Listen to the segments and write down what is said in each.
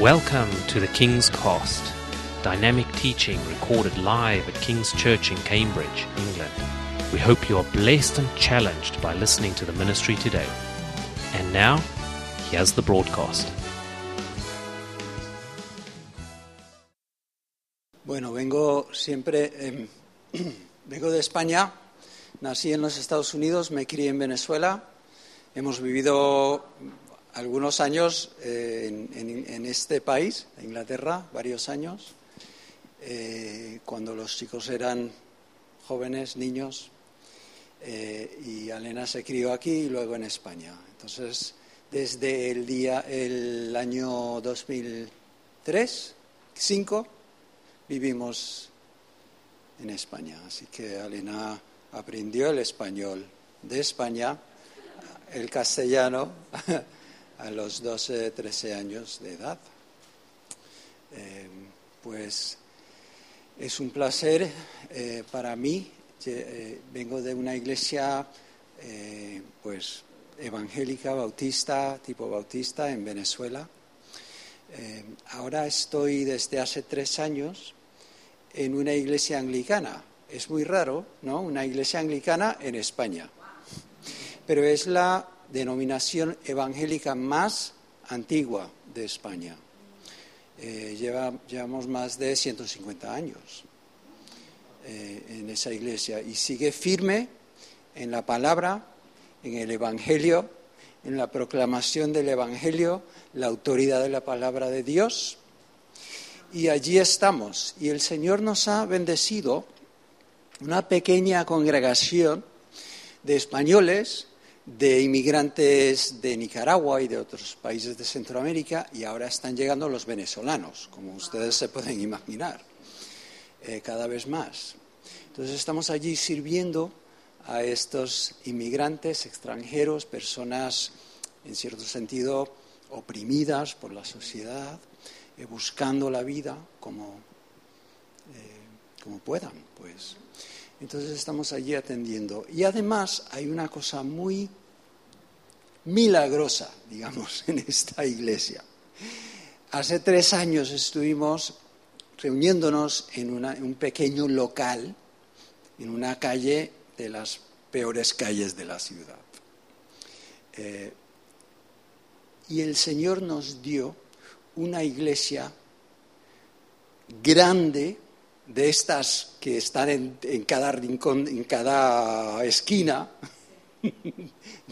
Welcome to the King's Cost, dynamic teaching recorded live at King's Church in Cambridge, England. We hope you are blessed and challenged by listening to the ministry today. And now, here's the broadcast. Bueno, vengo siempre, eh, vengo de España, nací en los Estados Unidos, me crié en Venezuela, hemos vivido algunos años eh, en, en- en este país, Inglaterra, varios años, eh, cuando los chicos eran jóvenes, niños, eh, y Alena se crió aquí y luego en España. Entonces, desde el día, el año 2003, 2005, vivimos en España. Así que Alena aprendió el español de España, el castellano, a los 12, 13 años de edad. Eh, pues es un placer eh, para mí. Eh, vengo de una iglesia pues evangélica, bautista, tipo bautista en Venezuela. Ahora estoy desde hace tres años en una iglesia anglicana. Es muy raro, ¿no? Una iglesia anglicana en España. Pero es la denominación evangélica más antigua de España. Eh, lleva- llevamos más de 150 años eh, en esa iglesia y sigue firme en la palabra, en el Evangelio, en la proclamación del Evangelio, la autoridad de la palabra de Dios. Y allí estamos. Y el Señor nos ha bendecido una pequeña congregación de españoles, de inmigrantes de Nicaragua y de otros países de Centroamérica, y ahora están llegando los venezolanos, como ustedes se pueden imaginar, eh, cada vez más. Entonces estamos allí sirviendo a estos inmigrantes extranjeros, personas en cierto sentido oprimidas por la sociedad, eh, buscando la vida como, eh, como puedan, pues. Entonces estamos allí atendiendo. Y además hay una cosa muy milagrosa, digamos, en esta iglesia. Hace tres años estuvimos reuniéndonos en un pequeño local, en una calle de las peores calles de la ciudad. Eh, y el Señor nos dio una iglesia grande, de estas que están en cada rincón, en cada esquina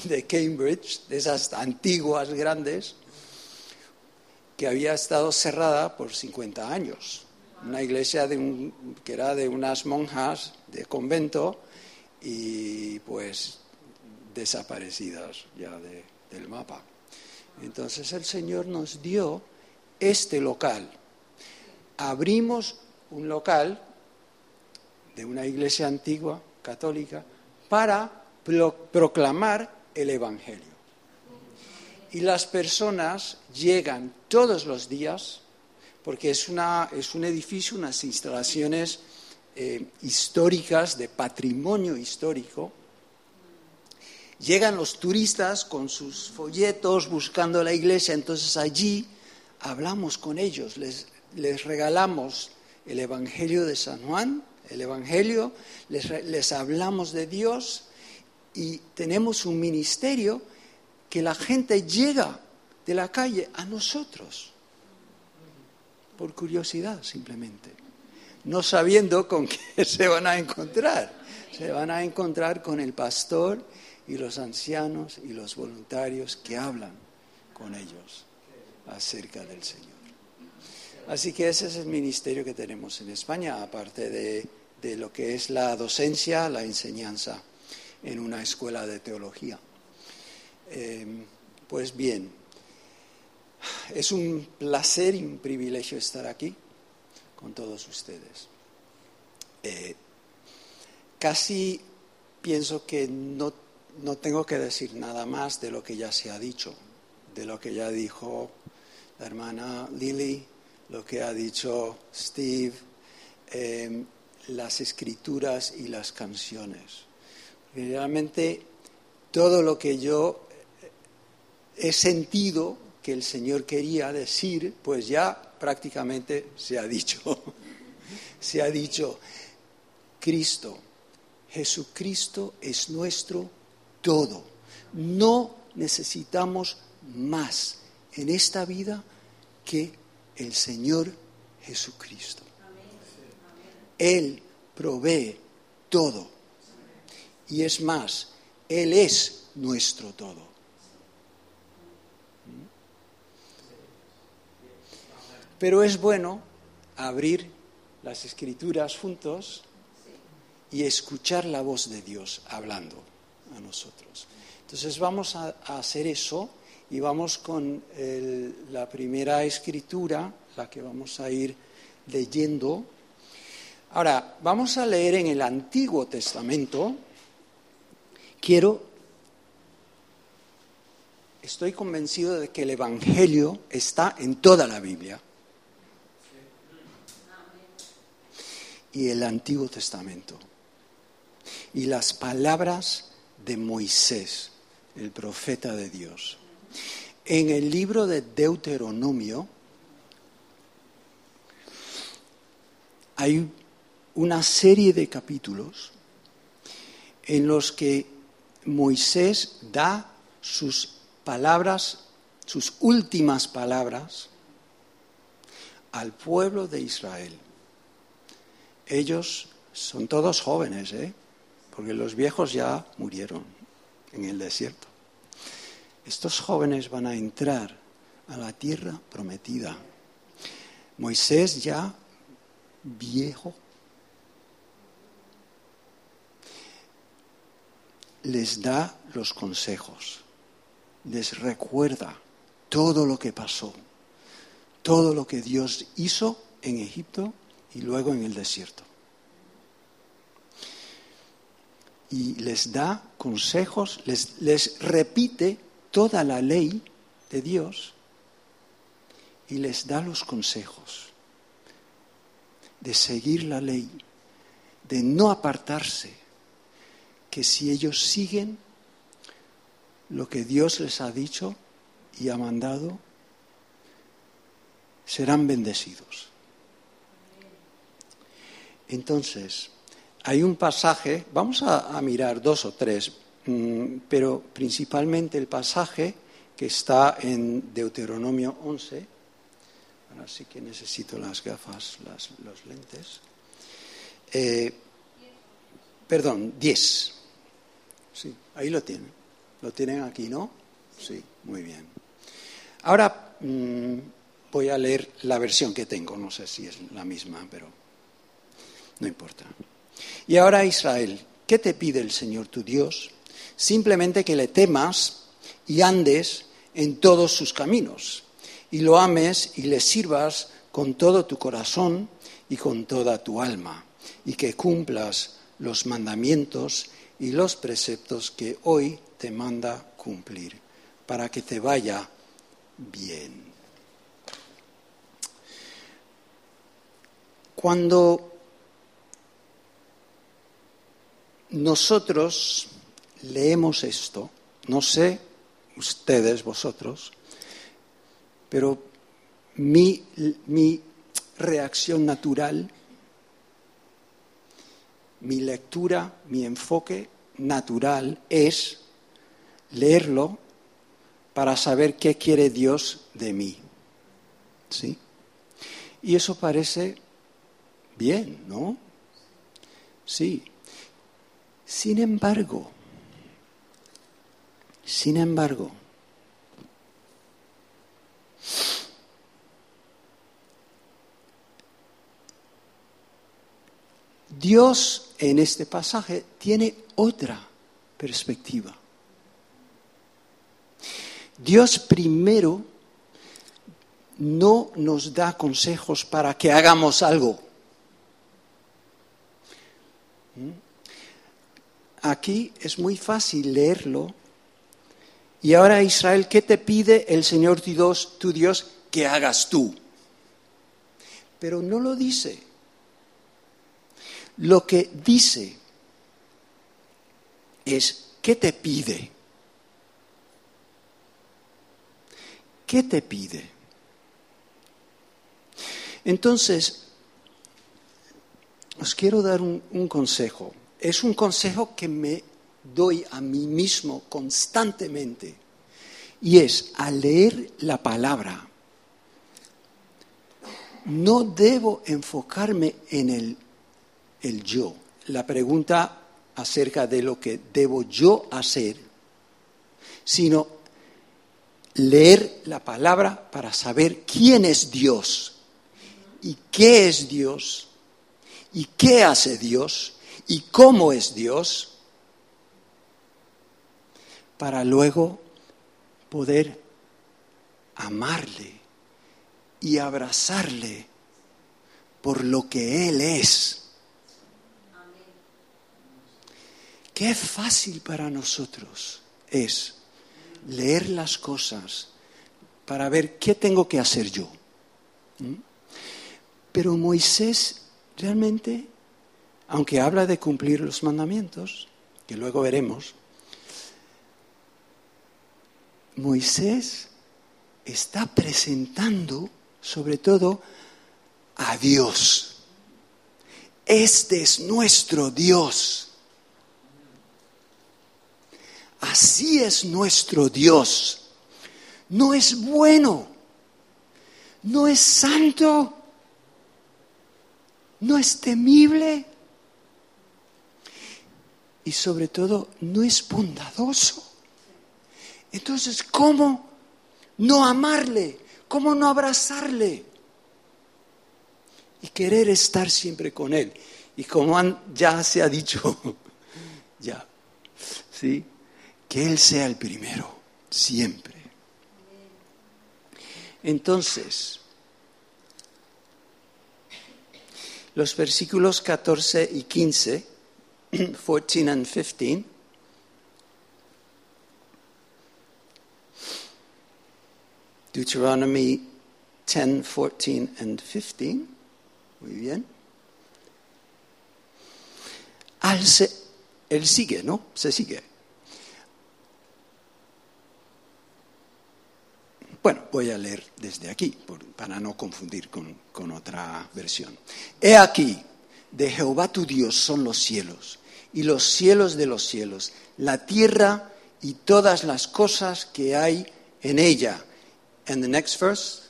de Cambridge, de esas antiguas grandes, que había estado cerrada por 50 años. Una iglesia que era de unas monjas de convento y pues desaparecidas ya de- del mapa. Entonces el Señor nos dio este local. Abrimos un local de una iglesia antigua, católica, para pro- proclamar el Evangelio. Y las personas llegan todos los días, porque es, una, es un edificio, unas instalaciones eh, históricas, de patrimonio histórico. Llegan los turistas con sus folletos buscando la iglesia, entonces allí hablamos con ellos, les, les regalamos el Evangelio de San Juan, el Evangelio, les, les hablamos de Dios y tenemos un ministerio que la gente llega de la calle a nosotros, por curiosidad simplemente, no sabiendo con qué se van a encontrar. Se van a encontrar con el pastor y los ancianos y los voluntarios que hablan con ellos acerca del Señor. Así que ese es el ministerio que tenemos en España, aparte de, de lo que es la docencia, la enseñanza en una escuela de teología. Eh, pues bien, es un placer y un privilegio estar aquí con todos ustedes. Eh, casi pienso que no, no tengo que decir nada más de lo que ya se ha dicho, de lo que ya dijo la hermana Lily, lo que ha dicho Steve, eh, las escrituras y las canciones. Realmente todo lo que yo he sentido que el Señor quería decir, pues ya prácticamente se ha dicho. se ha dicho, Cristo, Jesucristo es nuestro todo. No necesitamos más en esta vida que el Señor Jesucristo. Él provee todo. Y es más, Él es nuestro todo. Pero es bueno abrir las escrituras juntos y escuchar la voz de Dios hablando a nosotros. Entonces vamos a, hacer eso y vamos con la primera escritura, la que vamos a ir leyendo. Ahora, vamos a leer en el Antiguo Testamento. Quiero, estoy convencido de que el Evangelio está en toda la Biblia. Y el Antiguo Testamento. Y las palabras de Moisés, el profeta de Dios. En el libro de Deuteronomio hay una serie de capítulos en los que Moisés da sus palabras, sus últimas palabras al pueblo de Israel. Ellos son todos jóvenes, ¿eh? porque los viejos ya murieron en el desierto. Estos jóvenes van a entrar a la tierra prometida. Moisés ya viejo les da los consejos, les recuerda todo lo que pasó, todo lo que Dios hizo en Egipto y luego en el desierto. Y les da consejos, les, les repite toda la ley de Dios y les da los consejos de seguir la ley, de no apartarse, que si ellos siguen lo que Dios les ha dicho y ha mandado, serán bendecidos. Entonces, hay un pasaje, vamos a, mirar dos o tres, mm, pero principalmente el pasaje que está en Deuteronomio 11, ahora sí que necesito las gafas, los lentes, eh, perdón, 10. Sí, ahí lo tienen. Lo tienen aquí, ¿no? Sí, muy bien. Ahora mm, voy a leer la versión que tengo, no sé si es la misma, pero no importa. Y ahora Israel, ¿qué te pide el Señor tu Dios? Simplemente que le temas y andes en todos sus caminos, y lo ames y le sirvas con todo tu corazón y con toda tu alma, y que cumplas los mandamientos y los preceptos que hoy te manda cumplir, para que te vaya bien. Cuando nosotros leemos esto, no sé ustedes, vosotros, pero mi, mi reacción natural, mi lectura, mi enfoque natural es leerlo para saber qué quiere Dios de mí. ¿Sí? Y eso parece bien, ¿no? Sí. Sin embargo, sin embargo, Dios en este pasaje tiene otra perspectiva. Dios primero no nos da consejos para que hagamos algo. ¿Mm? Aquí es muy fácil leerlo. Y ahora Israel, ¿qué te pide el Señor tu Dios, tu Dios que hagas tú? Pero no lo dice. Lo que dice es, ¿qué te pide? ¿Qué te pide? Entonces, os quiero dar un, un consejo. Es un consejo que me doy a mí mismo constantemente. Y es, al leer la palabra, no debo enfocarme en el, el yo. La pregunta acerca de lo que debo yo hacer, sino leer la palabra para saber quién es Dios y qué es Dios y qué hace Dios y cómo es Dios, para luego poder amarle y abrazarle por lo que Él es. Qué fácil para nosotros es leer las cosas para ver qué tengo que hacer yo. ¿Mm? Pero Moisés realmente, aunque habla de cumplir los mandamientos, que luego veremos, Moisés está presentando sobre todo a Dios. Este es nuestro Dios. Así es nuestro Dios. No es bueno, no es santo, no es temible y sobre todo no es bondadoso. Entonces, ¿cómo no amarle? ¿Cómo no abrazarle? Y querer estar siempre con él. Y como ya se ha dicho, ya, ¿sí? Que él sea el primero, siempre. Entonces, los versículos 14 y 15, 14 y 15, Deuteronomy 10, 14 and 15. Muy bien. Al se, él sigue, ¿no? Se sigue. Bueno, voy a leer desde aquí para no confundir con, con otra versión. He aquí, de Jehová tu Dios son los cielos y los cielos de los cielos, la tierra y todas las cosas que hay en ella And the next verse.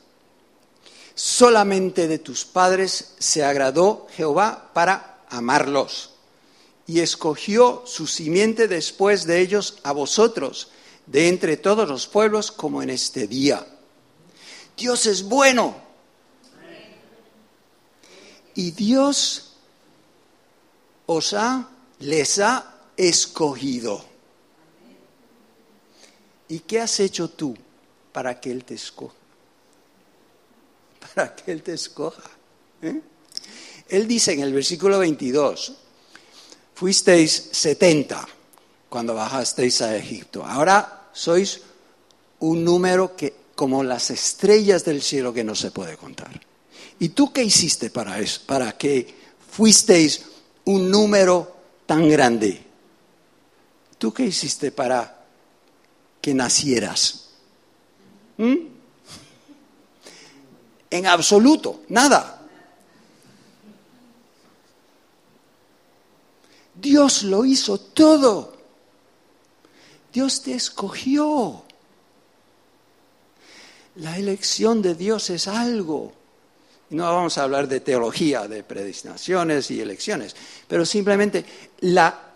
Solamente de tus padres se agradó Jehová para amarlos y escogió su simiente después de ellos a vosotros, de entre todos los pueblos, como en este día. Dios es bueno. Y Dios os ha, les ha escogido. ¿Y qué has hecho tú? para que Él te escoja. Para que Él te escoja. ¿eh? Él dice en el versículo 22, fuisteis 70 cuando bajasteis a Egipto. Ahora sois un número que como las estrellas del cielo que no se puede contar. ¿Y tú qué hiciste para eso? Para que fuisteis un número tan grande. ¿Tú qué hiciste para que nacieras? ¿Mm? En absoluto, nada. Dios lo hizo todo. Dios te escogió. La elección de Dios es algo. No vamos a hablar de teología, de predestinaciones y elecciones, pero simplemente la,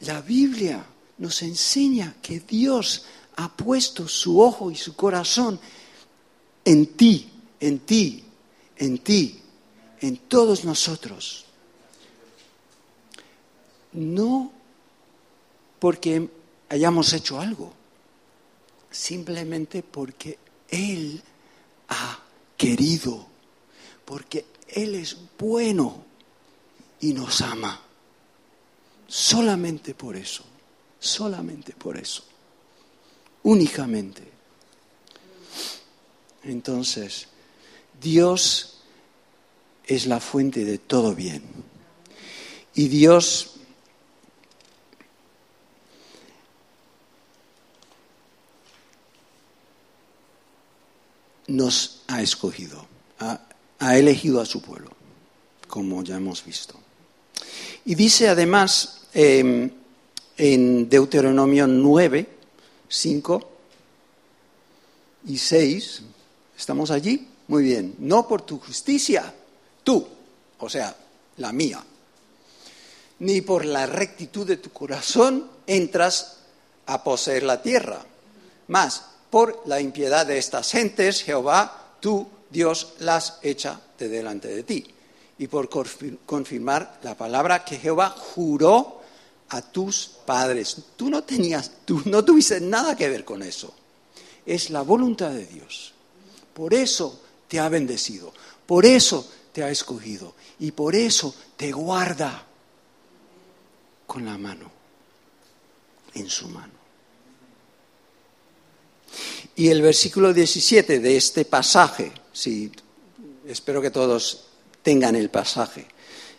la Biblia nos enseña que Dios ha puesto su ojo y su corazón en ti, en ti, en ti, en todos nosotros. No porque hayamos hecho algo, simplemente porque Él ha querido, porque Él es bueno y nos ama. Solamente por eso, solamente por eso únicamente. Entonces, Dios es la fuente de todo bien. Y Dios nos ha escogido, ha, elegido a su pueblo, como ya hemos visto. Y dice además em, en Deuteronomio 9, 5 y 6, ¿estamos allí? Muy bien, no por tu justicia, tú, o sea, la mía, ni por la rectitud de tu corazón entras a poseer la tierra. Más, por la impiedad de estas gentes, Jehová, tú, Dios, las echa de delante de ti. Y por confirmar la palabra que Jehová juró a tus padres. Tú no tenías, tú no tuviste nada que ver con eso. Es la voluntad de Dios. Por eso te ha bendecido. Por eso te ha escogido. Y por eso te guarda con la mano, en su mano. Y el versículo 17 de este pasaje, si, espero que todos tengan el pasaje,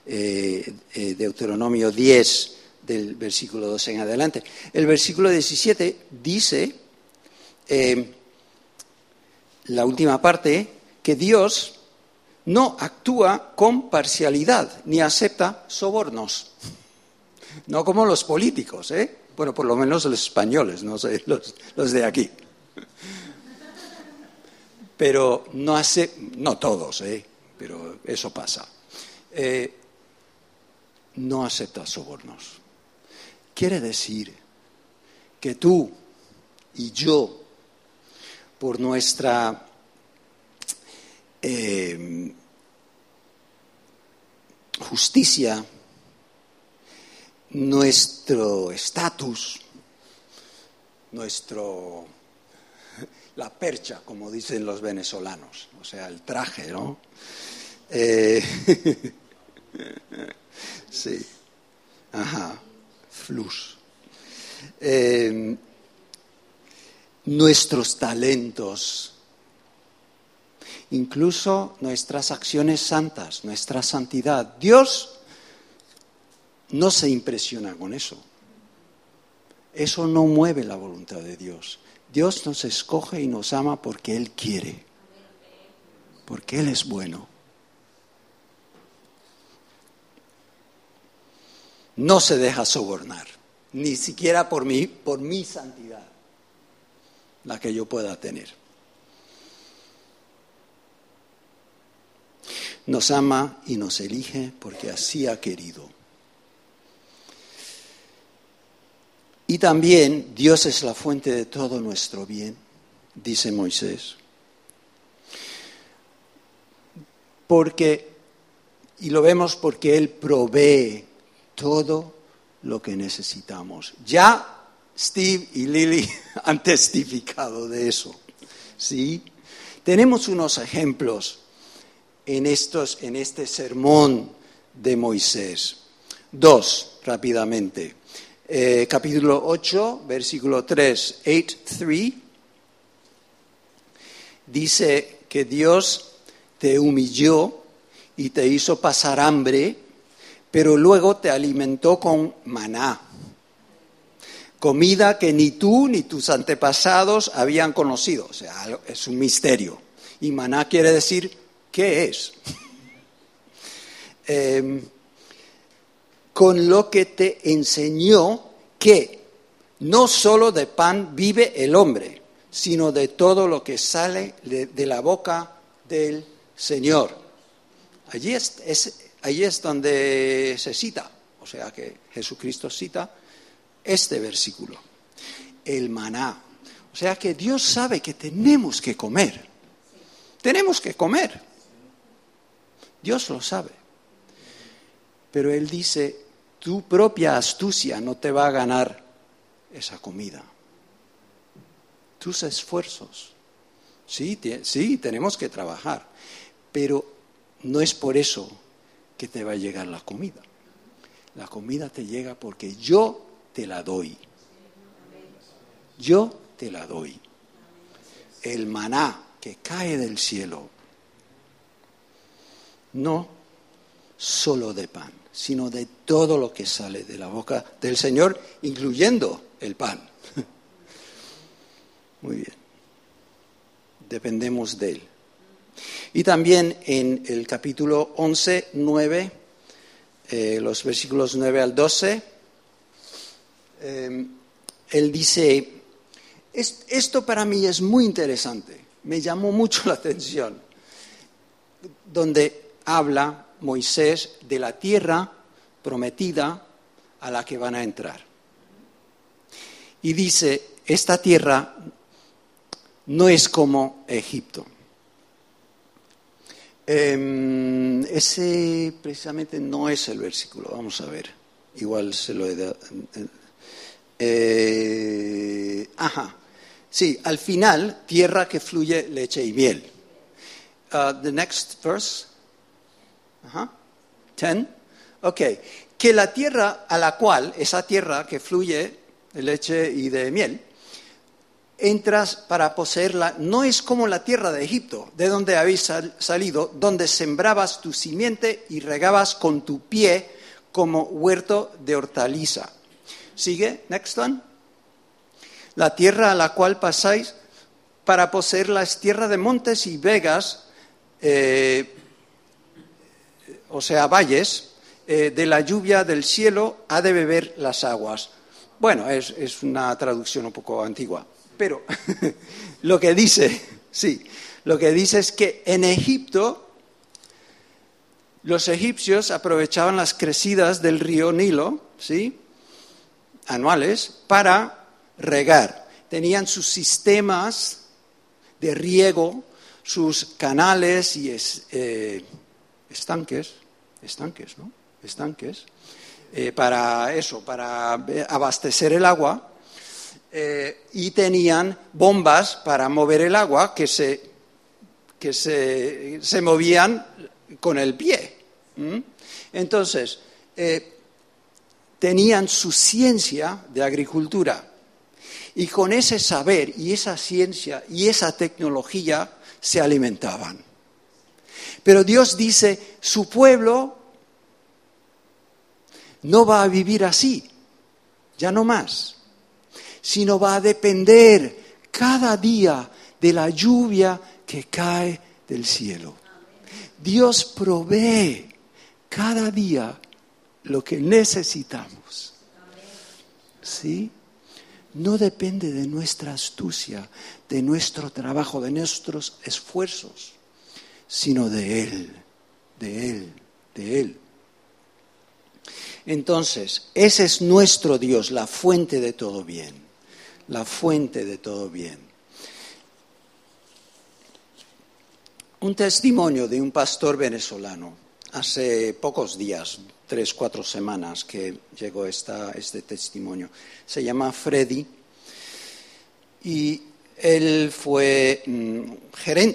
eh, eh, Deuteronomio 10, del versículo 2 en adelante. El versículo 17 dice, eh, la última parte, que Dios no actúa con parcialidad ni acepta sobornos. No como los políticos, ¿eh? Bueno, por lo menos los españoles, no sé, los, de aquí. Pero no hace, no todos, ¿eh? Pero eso pasa. Eh, no acepta sobornos. Quiere decir que tú y yo, por nuestra eh, justicia, nuestro estatus, nuestro la percha, como dicen los venezolanos, o sea, el traje, ¿no? Eh, sí, ajá, flus. Eh, nuestros talentos, incluso nuestras acciones santas, nuestra santidad. Dios no se impresiona con eso. Eso no mueve la voluntad de Dios. Dios nos escoge y nos ama porque Él quiere, porque Él es bueno. No se deja sobornar, ni siquiera por mí, por mi santidad, la que yo pueda tener. Nos ama y nos elige porque así ha querido. Y también Dios es la fuente de todo nuestro bien, dice Moisés. Porque, y lo vemos porque Él provee todo lo que necesitamos. Ya Steve y Lily han testificado de eso. ¿sí? Tenemos unos ejemplos en, estos, en este sermón de Moisés. Dos, rápidamente. Eh, capítulo 8, versículo 3, 8, 3, dice que Dios te humilló y te hizo pasar hambre, pero luego te alimentó con maná, comida que ni tú ni tus antepasados habían conocido. O sea, es un misterio. Y maná quiere decir, ¿qué es? eh, con lo que te enseñó que no solo de pan vive el hombre, sino de todo lo que sale de, la boca del Señor. Allí es, allí es donde se cita, o sea que Jesucristo cita este versículo, el maná. O sea que Dios sabe que tenemos que comer, tenemos que comer. Dios lo sabe. Pero Él dice, tu propia astucia no te va a ganar esa comida. Tus esfuerzos. Sí, sí, tenemos que trabajar, pero no es por eso que te va a llegar la comida. La comida te llega porque yo te la doy. Yo te la doy. El maná que cae del cielo, no solo de pan sino de todo lo que sale de la boca del Señor, incluyendo el pan. Muy bien. dependemos de Él. Y también en el capítulo 11, 9, eh, los versículos 9 al 12, eh, Él dice, esto para mí es muy interesante, me llamó mucho la atención, donde habla Moisés de la tierra prometida a la que van a entrar. Y dice, esta tierra no es como Egipto. Em, ese precisamente no es el versículo, vamos a ver. Igual se lo he dado. Eh, ajá. Sí, al final, tierra que fluye leche y miel. Uh, the next verse. Ten. Ok. Que la tierra a la cual, esa tierra que fluye de leche y de miel, entras para poseerla, no es como la tierra de Egipto, de donde habéis salido, donde sembrabas tu simiente y regabas con tu pie como huerto de hortaliza. Sigue, next one. La tierra a la cual pasáis para poseerla es tierra de montes y vegas, eh, o sea, valles, eh, de la lluvia del cielo ha de beber las aguas. Bueno, es una traducción un poco antigua. Pero lo que dice, sí, lo que dice es que en Egipto los egipcios aprovechaban las crecidas del río Nilo, ¿sí? anuales, para regar. Tenían sus sistemas de riego, sus canales y eh, estanques, estanques, ¿no? Estanques, eh, para eso, para abastecer el agua eh, y tenían bombas para mover el agua que se, que se, movían con el pie. Entonces, eh, tenían su ciencia de agricultura y con ese saber y esa ciencia y esa tecnología se alimentaban. Pero Dios dice, su pueblo no va a vivir así, ya no más sino va a depender cada día de la lluvia que cae del cielo. Dios provee cada día lo que necesitamos. ¿Sí? No depende de nuestra astucia, de nuestro trabajo, de nuestros esfuerzos, sino de Él, de Él, de Él. Entonces, ese es nuestro Dios, la fuente de todo bien la fuente de todo bien. Un testimonio de un pastor venezolano. Hace pocos días, tres, cuatro semanas que llegó este testimonio. Se llama Freddy y él fue mm,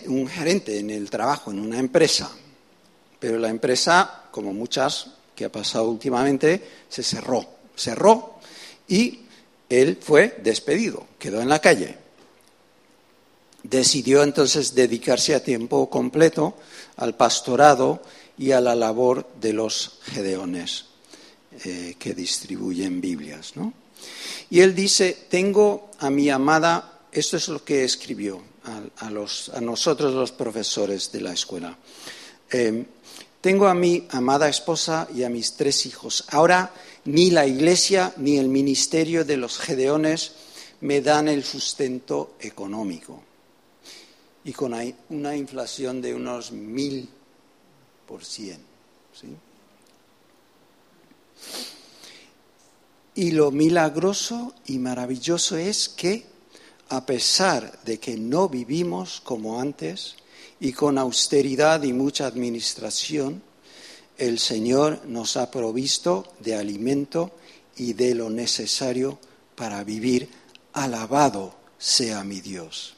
un gerente en el trabajo, en una empresa. Pero la empresa, como muchas que ha pasado últimamente, se cerró. Cerró y él fue despedido, quedó en la calle. Decidió entonces dedicarse a tiempo completo al pastorado y a la labor de los gedeones eh, que distribuyen Biblias. Y él dice, tengo a mi amada, esto es lo que escribió a, nosotros los profesores de la escuela, eh, tengo a mi amada esposa y a mis tres hijos. Ahora ni la iglesia ni el ministerio de los gedeones me dan el sustento económico. Y con una inflación de unos mil por cien. Y lo milagroso y maravilloso es que, a pesar de que no vivimos como antes y con austeridad y mucha administración, el Señor nos ha provisto de alimento y de lo necesario para vivir. Alabado sea mi Dios.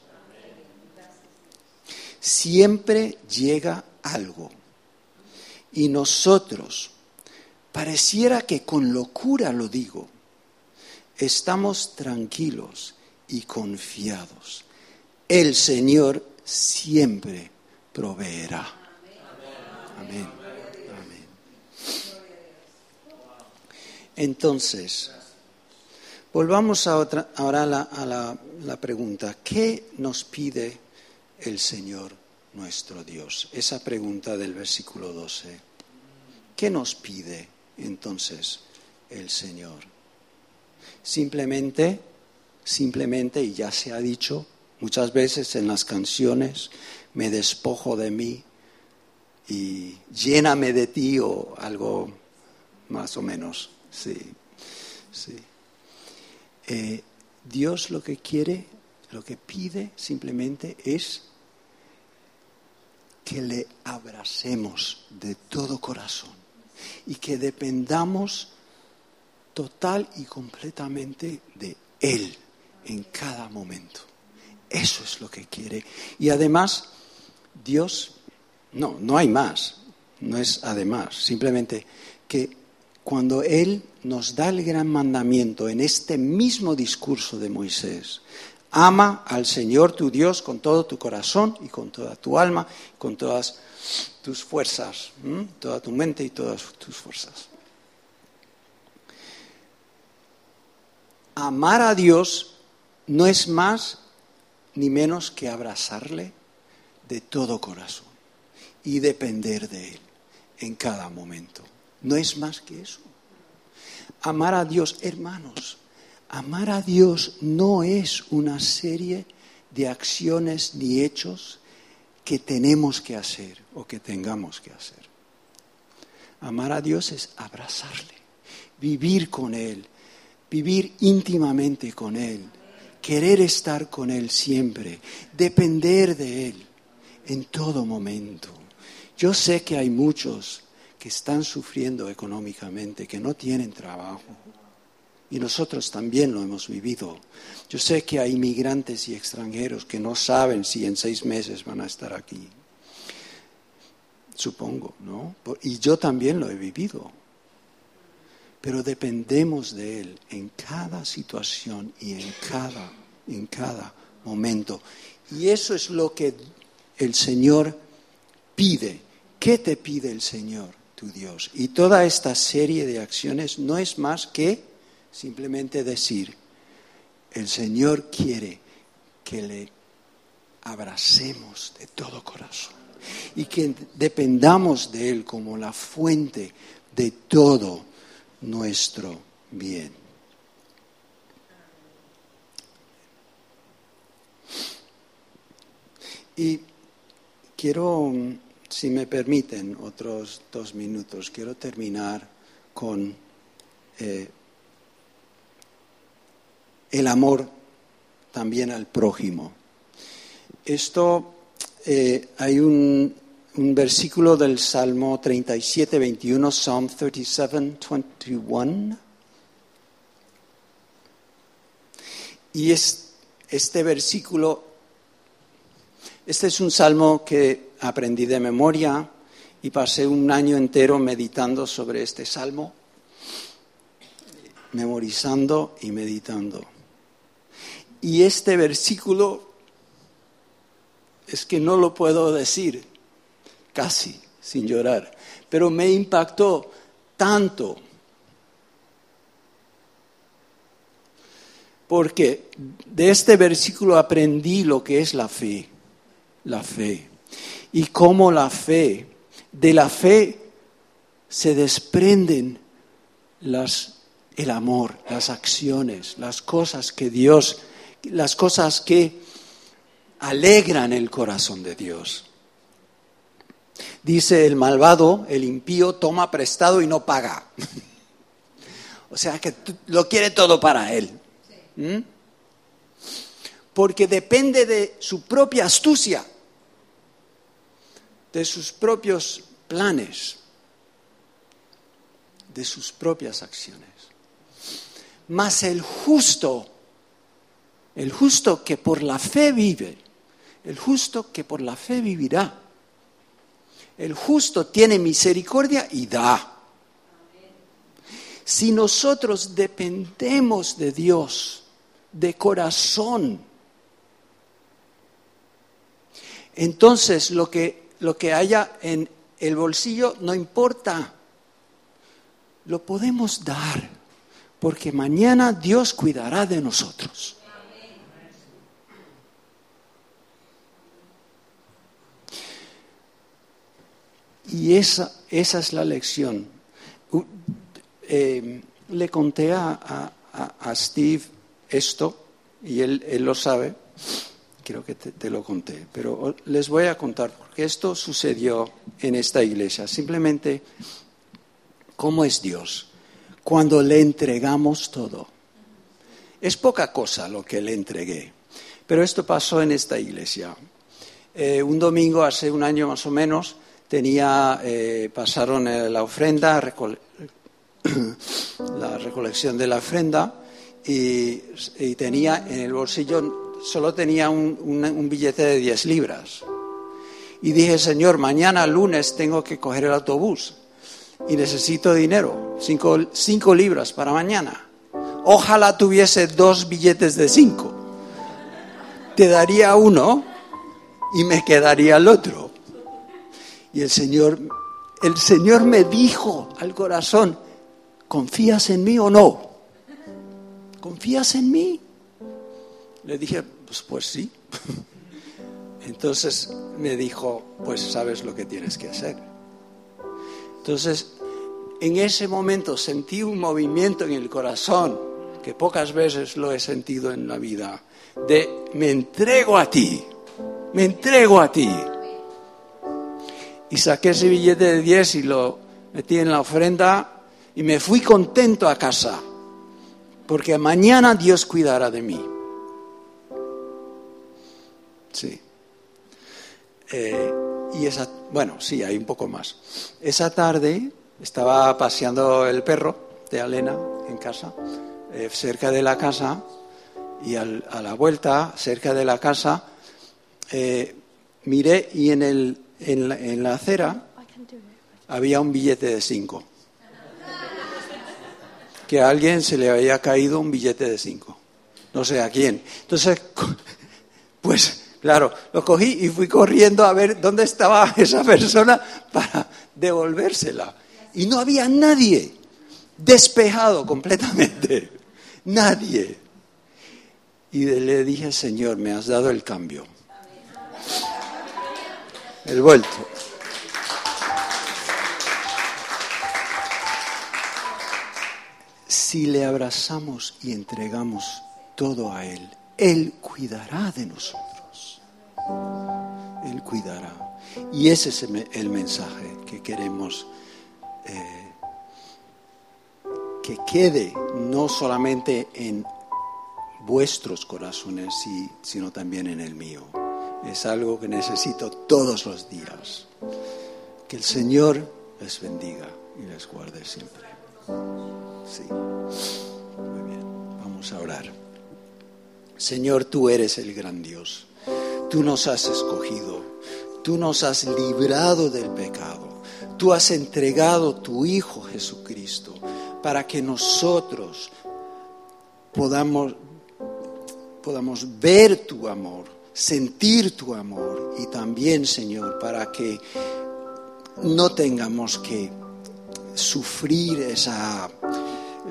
Siempre llega algo. Y nosotros, pareciera que con locura lo digo, estamos tranquilos y confiados. El Señor siempre proveerá. Amén. Entonces, volvamos a otra, ahora a la, pregunta, ¿qué nos pide el Señor nuestro Dios? Esa pregunta del versículo 12. ¿Qué nos pide entonces el Señor? Simplemente, simplemente, y ya se ha dicho muchas veces en las canciones, me despojo de mí y lléname de ti o algo más o menos. Sí, sí. Eh, Dios lo que quiere, lo que pide simplemente es que le abracemos de todo corazón y que dependamos total y completamente de Él en cada momento. Eso es lo que quiere. Y además, Dios, no, no hay más, no es además, simplemente que cuando Él nos da el gran mandamiento en este mismo discurso de Moisés, ama al Señor tu Dios con todo tu corazón y con toda tu alma, con todas tus fuerzas, toda tu mente y todas tus fuerzas. Amar a Dios no es más ni menos que abrazarle de todo corazón y depender de Él en cada momento. No es más que eso. Amar a Dios, hermanos, amar a Dios no es una serie de acciones ni hechos que tenemos que hacer o que tengamos que hacer. Amar a Dios es abrazarle, vivir con Él, vivir íntimamente con Él, querer estar con Él siempre, depender de Él en todo momento. Yo sé que hay muchos que están sufriendo económicamente, que no tienen trabajo. Y nosotros también lo hemos vivido. Yo sé que hay inmigrantes y extranjeros que no saben si en seis meses van a estar aquí. Supongo, ¿no? Y yo también lo he vivido. Pero dependemos de Él en cada situación y en cada, en cada momento. Y eso es lo que el Señor pide. ¿Qué te pide el Señor? Dios. Y toda esta serie de acciones no es más que simplemente decir, el Señor quiere que le abracemos de todo corazón y que dependamos de Él como la fuente de todo nuestro bien. Y quiero si me permiten otros dos minutos, quiero terminar con eh, el amor también al prójimo. Esto, eh, hay un, un, versículo del Salmo 37, 21, Psalm 37, 21. Y es, este versículo, este es un salmo que aprendí de memoria y pasé un año entero meditando sobre este salmo, memorizando y meditando. Y este versículo es que no lo puedo decir casi sin llorar, pero me impactó tanto. Porque de este versículo aprendí lo que es la fe, la fe. Y cómo la fe, de la fe se desprenden las, el amor, las acciones, las cosas que Dios, las cosas que alegran el corazón de Dios. Dice el malvado, el impío, toma prestado y no paga. o sea que lo quiere todo para él. ¿Mm? Porque depende de su propia astucia de sus propios planes, de sus propias acciones. Mas el justo, el justo que por la fe vive, el justo que por la fe vivirá, el justo tiene misericordia y da. Si nosotros dependemos de Dios de corazón, entonces lo que lo que haya en el bolsillo no importa. Lo podemos dar, porque mañana Dios cuidará de nosotros. Y esa, esa es la lección. Eh, le conté a, a, Steve esto, y él, él, lo sabe, creo que te, te, lo conté, pero les voy a contar, porque esto sucedió en esta iglesia. Simplemente, ¿cómo es Dios? Cuando le entregamos todo. Es poca cosa lo que le entregué, pero esto pasó en esta iglesia. Eh, un domingo, hace un año más o menos, tenía, eh, pasaron eh, la ofrenda, la recolección de la ofrenda, y, tenía en el bolsillo, solo tenía un, billete de 10 libras. Y dije, Señor, mañana lunes tengo que coger el autobús y necesito dinero, cinco libras para mañana. Ojalá tuviese dos billetes de cinco. Te daría uno y me quedaría el otro. Y el Señor, el Señor me dijo al corazón, ¿confías en mí o no? ¿Confías en mí? Le dije, pues, pues sí. Entonces me dijo, pues sabes lo que tienes que hacer. Entonces, en ese momento sentí un movimiento en el corazón que pocas veces lo he sentido en la vida, de me entrego a ti me entrego a ti. Y saqué ese billete de 10 y lo metí en la ofrenda y me fui contento a casa, porque mañana Dios cuidará de mí. Sí. Eh, y esa, bueno, sí, hay un poco más. Esa tarde estaba paseando el perro de Alena en casa, eh, cerca de la casa, y a la vuelta, cerca de la casa, eh, miré y en, el, en, la, acera había un billete de cinco. Que a alguien se le había caído un billete de cinco. No sé a quién. Entonces, pues claro, lo cogí y fui corriendo a ver dónde estaba esa persona para devolvérsela. Y no había nadie. Despejado completamente. Nadie. Y le dije, Señor, me has dado el cambio el vuelto. Si le abrazamos y entregamos todo a Él, Él cuidará de nosotros. Él cuidará. Y ese es el mensaje que queremos eh, que quede no solamente en vuestros corazones, sino también en el mío es algo que necesito todos los días. Que el Señor les bendiga y les guarde siempre. Sí. Muy bien. Vamos a orar. Señor, tú eres el gran Dios. Tú nos has escogido. Tú nos has librado del pecado. Tú has entregado tu Hijo Jesucristo para que nosotros podamos, podamos ver tu amor sentir tu amor y también, Señor, para que no tengamos que sufrir esa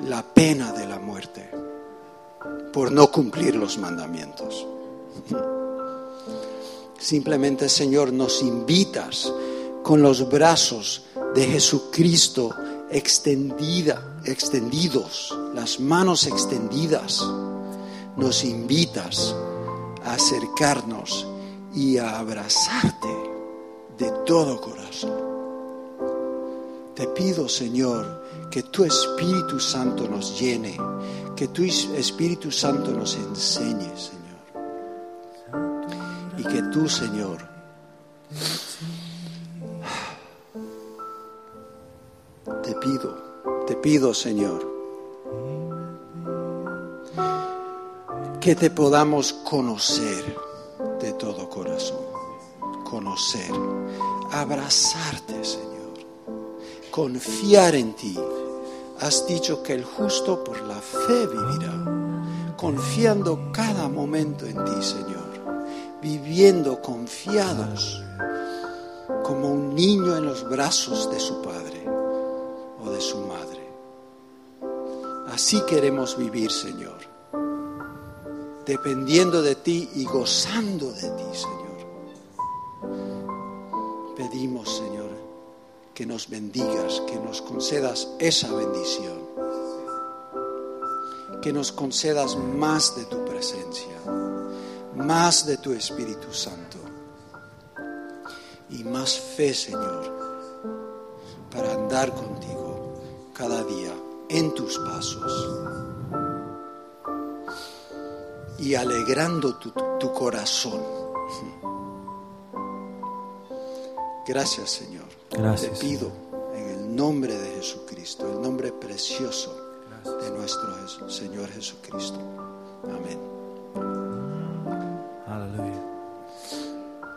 la pena de la muerte por no cumplir los mandamientos. Simplemente, Señor, nos invitas con los brazos de Jesucristo extendida, extendidos, las manos extendidas. Nos invitas acercarnos y a abrazarte de todo corazón. Te pido, Señor, que tu Espíritu Santo nos llene, que tu Espíritu Santo nos enseñe, Señor. Y que tú, Señor, te pido, te pido, Señor, que te podamos conocer de todo corazón, conocer, abrazarte, Señor, confiar en ti. Has dicho que el justo por la fe vivirá, confiando cada momento en ti, Señor, viviendo confiados como un niño en los brazos de su padre o de su madre. Así queremos vivir, Señor dependiendo de ti y gozando de ti, Señor. Pedimos, Señor, que nos bendigas, que nos concedas esa bendición, que nos concedas más de tu presencia, más de tu Espíritu Santo y más fe, Señor, para andar contigo cada día en tus pasos y alegrando tu, tu corazón. Gracias, Señor. Gracias. Te pido en el nombre de Jesucristo, el nombre precioso de nuestro Señor Jesucristo. Amén. Aleluya.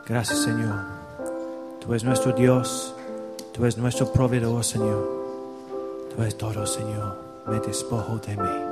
Gracias, Señor. Tú eres nuestro Dios. Tú eres nuestro proveedor, Señor. Tú eres todo, Señor. Me despojo de mí.